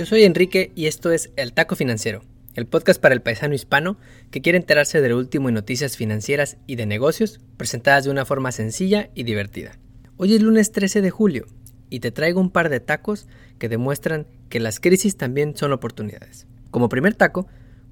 Yo soy Enrique y esto es El Taco Financiero, el podcast para el paisano hispano que quiere enterarse de lo último en noticias financieras y de negocios presentadas de una forma sencilla y divertida. Hoy es lunes 13 de julio y te traigo un par de tacos que demuestran que las crisis también son oportunidades. Como primer taco,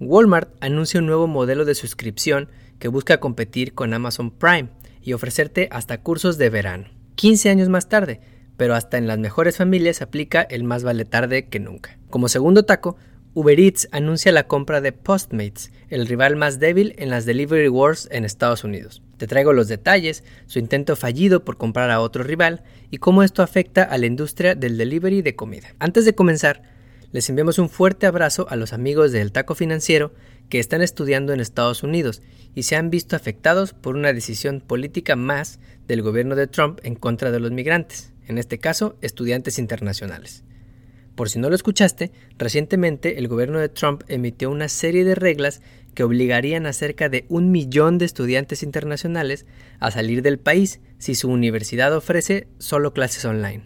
Walmart anuncia un nuevo modelo de suscripción que busca competir con Amazon Prime y ofrecerte hasta cursos de verano. 15 años más tarde, pero hasta en las mejores familias aplica el más vale tarde que nunca. Como segundo taco, Uber Eats anuncia la compra de Postmates, el rival más débil en las Delivery Wars en Estados Unidos. Te traigo los detalles, su intento fallido por comprar a otro rival y cómo esto afecta a la industria del delivery de comida. Antes de comenzar, les enviamos un fuerte abrazo a los amigos del Taco Financiero que están estudiando en Estados Unidos y se han visto afectados por una decisión política más del gobierno de Trump en contra de los migrantes en este caso estudiantes internacionales. Por si no lo escuchaste, recientemente el gobierno de Trump emitió una serie de reglas que obligarían a cerca de un millón de estudiantes internacionales a salir del país si su universidad ofrece solo clases online.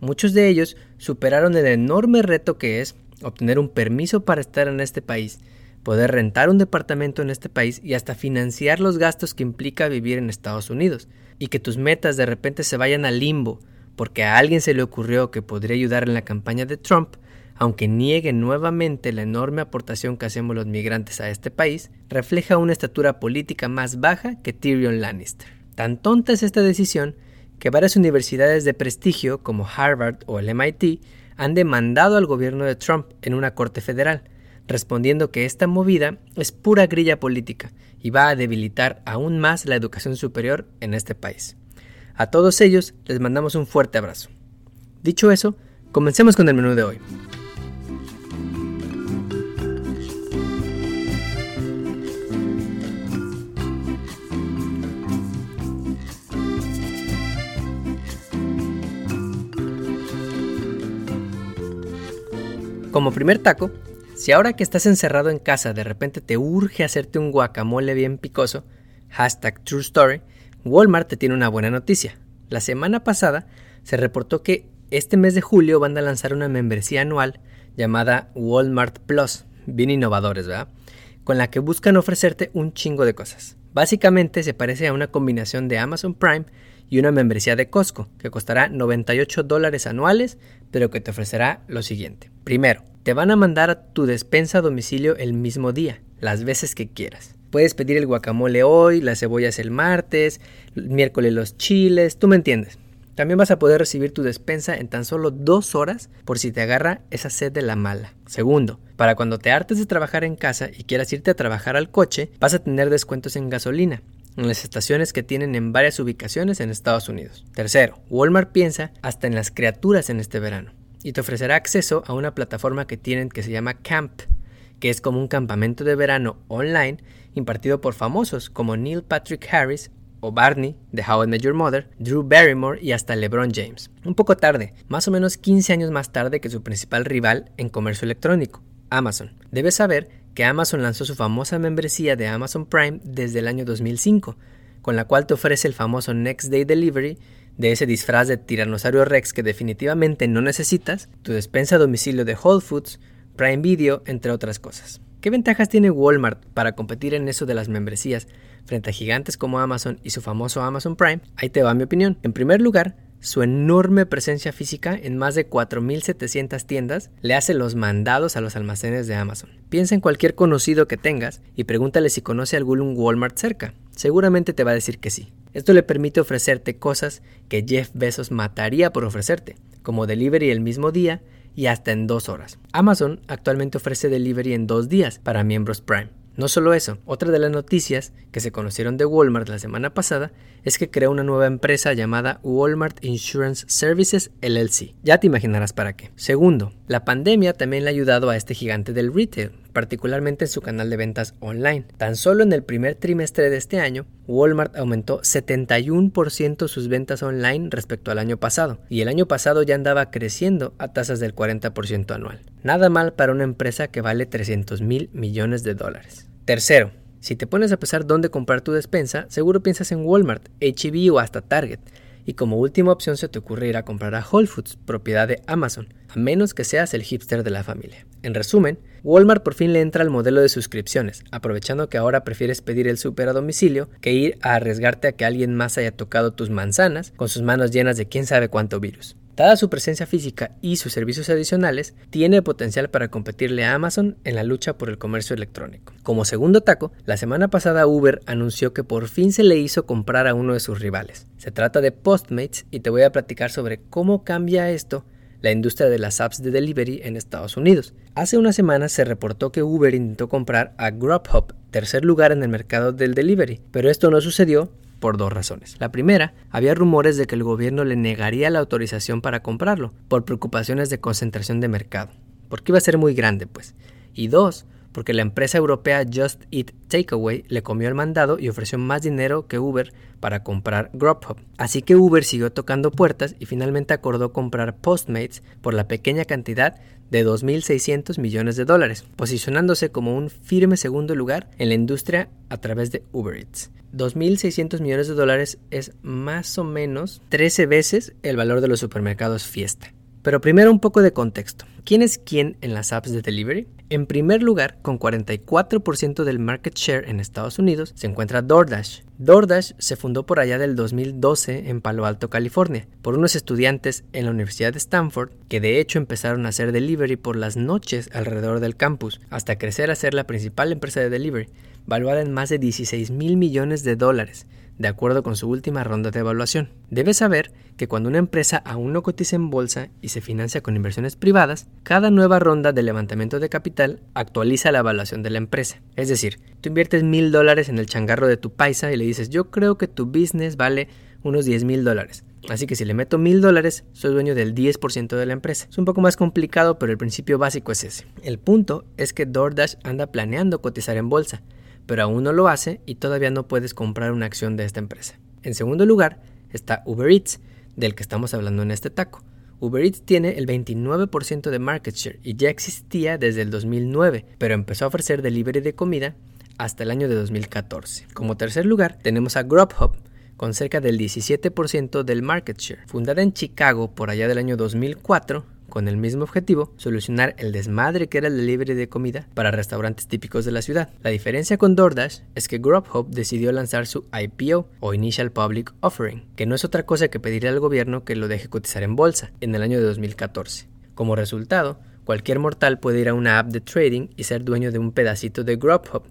Muchos de ellos superaron el enorme reto que es obtener un permiso para estar en este país, poder rentar un departamento en este país y hasta financiar los gastos que implica vivir en Estados Unidos, y que tus metas de repente se vayan al limbo porque a alguien se le ocurrió que podría ayudar en la campaña de Trump, aunque niegue nuevamente la enorme aportación que hacemos los migrantes a este país, refleja una estatura política más baja que Tyrion Lannister. Tan tonta es esta decisión que varias universidades de prestigio como Harvard o el MIT han demandado al gobierno de Trump en una corte federal, respondiendo que esta movida es pura grilla política y va a debilitar aún más la educación superior en este país. A todos ellos les mandamos un fuerte abrazo. Dicho eso, comencemos con el menú de hoy. Como primer taco, si ahora que estás encerrado en casa de repente te urge hacerte un guacamole bien picoso, hashtag True Story, Walmart te tiene una buena noticia. La semana pasada se reportó que este mes de julio van a lanzar una membresía anual llamada Walmart Plus, bien innovadores, ¿verdad? Con la que buscan ofrecerte un chingo de cosas. Básicamente se parece a una combinación de Amazon Prime y una membresía de Costco, que costará 98 dólares anuales, pero que te ofrecerá lo siguiente. Primero, te van a mandar a tu despensa a domicilio el mismo día, las veces que quieras. Puedes pedir el guacamole hoy, las cebollas el martes, miércoles los chiles, tú me entiendes. También vas a poder recibir tu despensa en tan solo dos horas por si te agarra esa sed de la mala. Segundo, para cuando te hartes de trabajar en casa y quieras irte a trabajar al coche, vas a tener descuentos en gasolina en las estaciones que tienen en varias ubicaciones en Estados Unidos. Tercero, Walmart piensa hasta en las criaturas en este verano y te ofrecerá acceso a una plataforma que tienen que se llama Camp, que es como un campamento de verano online impartido por famosos como Neil Patrick Harris o Barney de How I Met Your Mother, Drew Barrymore y hasta LeBron James. Un poco tarde, más o menos 15 años más tarde que su principal rival en comercio electrónico, Amazon. Debes saber que Amazon lanzó su famosa membresía de Amazon Prime desde el año 2005, con la cual te ofrece el famoso Next Day Delivery de ese disfraz de tiranosaurio Rex que definitivamente no necesitas, tu despensa a domicilio de Whole Foods, Prime Video, entre otras cosas. ¿Qué ventajas tiene Walmart para competir en eso de las membresías frente a gigantes como Amazon y su famoso Amazon Prime? Ahí te va mi opinión. En primer lugar, su enorme presencia física en más de 4.700 tiendas le hace los mandados a los almacenes de Amazon. Piensa en cualquier conocido que tengas y pregúntale si conoce algún Walmart cerca. Seguramente te va a decir que sí. Esto le permite ofrecerte cosas que Jeff Bezos mataría por ofrecerte, como delivery el mismo día y hasta en dos horas. Amazon actualmente ofrece delivery en dos días para miembros Prime. No solo eso, otra de las noticias que se conocieron de Walmart la semana pasada es que creó una nueva empresa llamada Walmart Insurance Services LLC. Ya te imaginarás para qué. Segundo, la pandemia también le ha ayudado a este gigante del retail, particularmente en su canal de ventas online. Tan solo en el primer trimestre de este año, Walmart aumentó 71% sus ventas online respecto al año pasado, y el año pasado ya andaba creciendo a tasas del 40% anual. Nada mal para una empresa que vale 300 mil millones de dólares. Tercero, si te pones a pensar dónde comprar tu despensa, seguro piensas en Walmart, e o hasta Target. Y como última opción se te ocurre ir a comprar a Whole Foods, propiedad de Amazon, a menos que seas el hipster de la familia. En resumen, Walmart por fin le entra al modelo de suscripciones, aprovechando que ahora prefieres pedir el súper a domicilio que ir a arriesgarte a que alguien más haya tocado tus manzanas con sus manos llenas de quién sabe cuánto virus. Dada su presencia física y sus servicios adicionales, tiene potencial para competirle a Amazon en la lucha por el comercio electrónico. Como segundo taco, la semana pasada Uber anunció que por fin se le hizo comprar a uno de sus rivales. Se trata de Postmates y te voy a platicar sobre cómo cambia esto la industria de las apps de delivery en Estados Unidos. Hace unas semanas se reportó que Uber intentó comprar a Grubhub, tercer lugar en el mercado del delivery, pero esto no sucedió por dos razones. La primera, había rumores de que el gobierno le negaría la autorización para comprarlo, por preocupaciones de concentración de mercado, porque iba a ser muy grande, pues. Y dos, porque la empresa europea Just Eat Takeaway le comió el mandado y ofreció más dinero que Uber para comprar Grubhub. Así que Uber siguió tocando puertas y finalmente acordó comprar Postmates por la pequeña cantidad de 2.600 millones de dólares, posicionándose como un firme segundo lugar en la industria a través de Uber Eats. 2.600 millones de dólares es más o menos 13 veces el valor de los supermercados Fiesta. Pero primero un poco de contexto. ¿Quién es quién en las apps de delivery? En primer lugar, con 44% del market share en Estados Unidos, se encuentra DoorDash. DoorDash se fundó por allá del 2012 en Palo Alto, California, por unos estudiantes en la Universidad de Stanford que de hecho empezaron a hacer delivery por las noches alrededor del campus, hasta crecer a ser la principal empresa de delivery, valuada en más de 16 mil millones de dólares de acuerdo con su última ronda de evaluación. Debes saber que cuando una empresa aún no cotiza en bolsa y se financia con inversiones privadas, cada nueva ronda de levantamiento de capital actualiza la evaluación de la empresa. Es decir, tú inviertes mil dólares en el changarro de tu paisa y le dices yo creo que tu business vale unos 10 mil dólares. Así que si le meto mil dólares, soy dueño del 10% de la empresa. Es un poco más complicado, pero el principio básico es ese. El punto es que DoorDash anda planeando cotizar en bolsa pero aún no lo hace y todavía no puedes comprar una acción de esta empresa. En segundo lugar está Uber Eats, del que estamos hablando en este taco. Uber Eats tiene el 29% de market share y ya existía desde el 2009, pero empezó a ofrecer delivery de comida hasta el año de 2014. Como tercer lugar tenemos a Grubhub, con cerca del 17% del market share. Fundada en Chicago por allá del año 2004, con el mismo objetivo, solucionar el desmadre que era el delivery de comida para restaurantes típicos de la ciudad. La diferencia con DoorDash es que Grubhub decidió lanzar su IPO o Initial Public Offering, que no es otra cosa que pedirle al gobierno que lo deje cotizar en bolsa en el año de 2014. Como resultado, cualquier mortal puede ir a una app de trading y ser dueño de un pedacito de Grubhub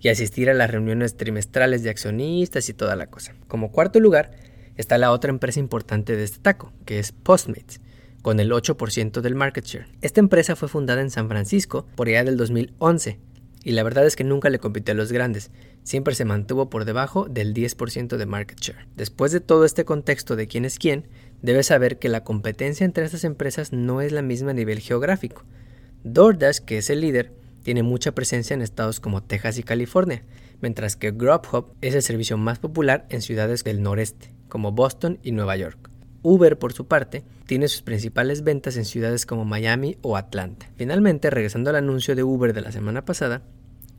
y asistir a las reuniones trimestrales de accionistas y toda la cosa. Como cuarto lugar está la otra empresa importante de este taco, que es Postmates, con el 8% del market share. Esta empresa fue fundada en San Francisco por allá del 2011 y la verdad es que nunca le compitió a los grandes, siempre se mantuvo por debajo del 10% de market share. Después de todo este contexto de quién es quién, debes saber que la competencia entre estas empresas no es la misma a nivel geográfico. DoorDash, que es el líder, tiene mucha presencia en estados como Texas y California, mientras que Grubhub es el servicio más popular en ciudades del noreste, como Boston y Nueva York. Uber, por su parte, tiene sus principales ventas en ciudades como Miami o Atlanta. Finalmente, regresando al anuncio de Uber de la semana pasada,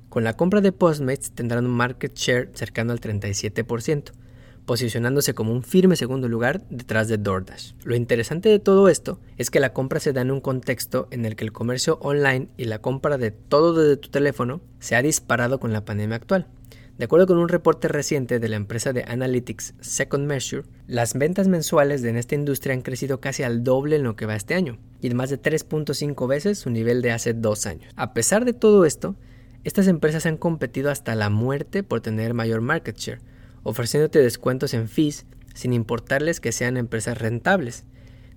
con la compra de Postmates tendrán un market share cercano al 37%, posicionándose como un firme segundo lugar detrás de DoorDash. Lo interesante de todo esto es que la compra se da en un contexto en el que el comercio online y la compra de todo desde tu teléfono se ha disparado con la pandemia actual. De acuerdo con un reporte reciente de la empresa de Analytics Second Measure, las ventas mensuales en esta industria han crecido casi al doble en lo que va este año, y más de 3.5 veces su nivel de hace dos años. A pesar de todo esto, estas empresas han competido hasta la muerte por tener mayor market share, ofreciéndote descuentos en fees sin importarles que sean empresas rentables.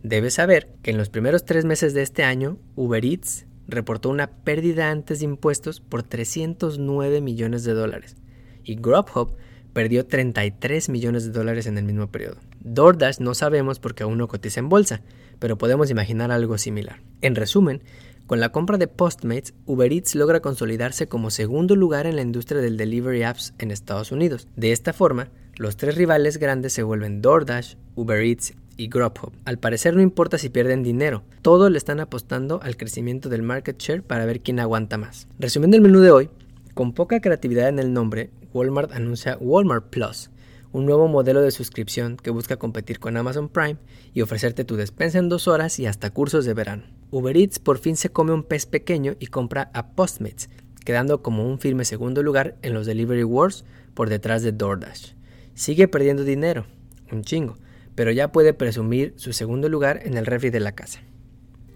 Debes saber que en los primeros tres meses de este año, Uber Eats reportó una pérdida antes de impuestos por 309 millones de dólares, y Grubhub perdió 33 millones de dólares en el mismo periodo. DoorDash no sabemos porque aún no cotiza en bolsa, pero podemos imaginar algo similar. En resumen, con la compra de Postmates, Uber Eats logra consolidarse como segundo lugar en la industria del delivery apps en Estados Unidos. De esta forma, los tres rivales grandes se vuelven DoorDash, Uber Eats y Grubhub. Al parecer no importa si pierden dinero, todos le están apostando al crecimiento del market share para ver quién aguanta más. Resumiendo el menú de hoy, con poca creatividad en el nombre, Walmart anuncia Walmart Plus, un nuevo modelo de suscripción que busca competir con Amazon Prime y ofrecerte tu despensa en dos horas y hasta cursos de verano. Uber Eats por fin se come un pez pequeño y compra a Postmates, quedando como un firme segundo lugar en los Delivery Wars por detrás de DoorDash. Sigue perdiendo dinero, un chingo, pero ya puede presumir su segundo lugar en el refri de la casa.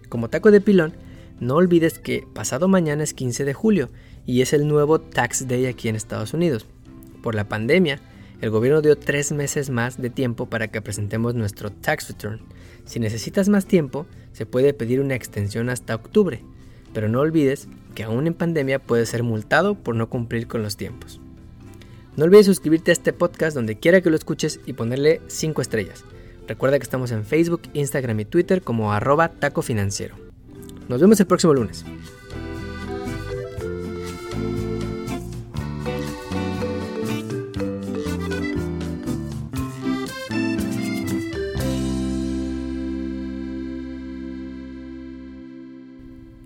Como taco de pilón, no olvides que pasado mañana es 15 de julio y es el nuevo Tax Day aquí en Estados Unidos. Por la pandemia, el gobierno dio tres meses más de tiempo para que presentemos nuestro tax return. Si necesitas más tiempo, se puede pedir una extensión hasta octubre, pero no olvides que aún en pandemia puedes ser multado por no cumplir con los tiempos. No olvides suscribirte a este podcast donde quiera que lo escuches y ponerle 5 estrellas. Recuerda que estamos en Facebook, Instagram y Twitter como arroba taco financiero. Nos vemos el próximo lunes.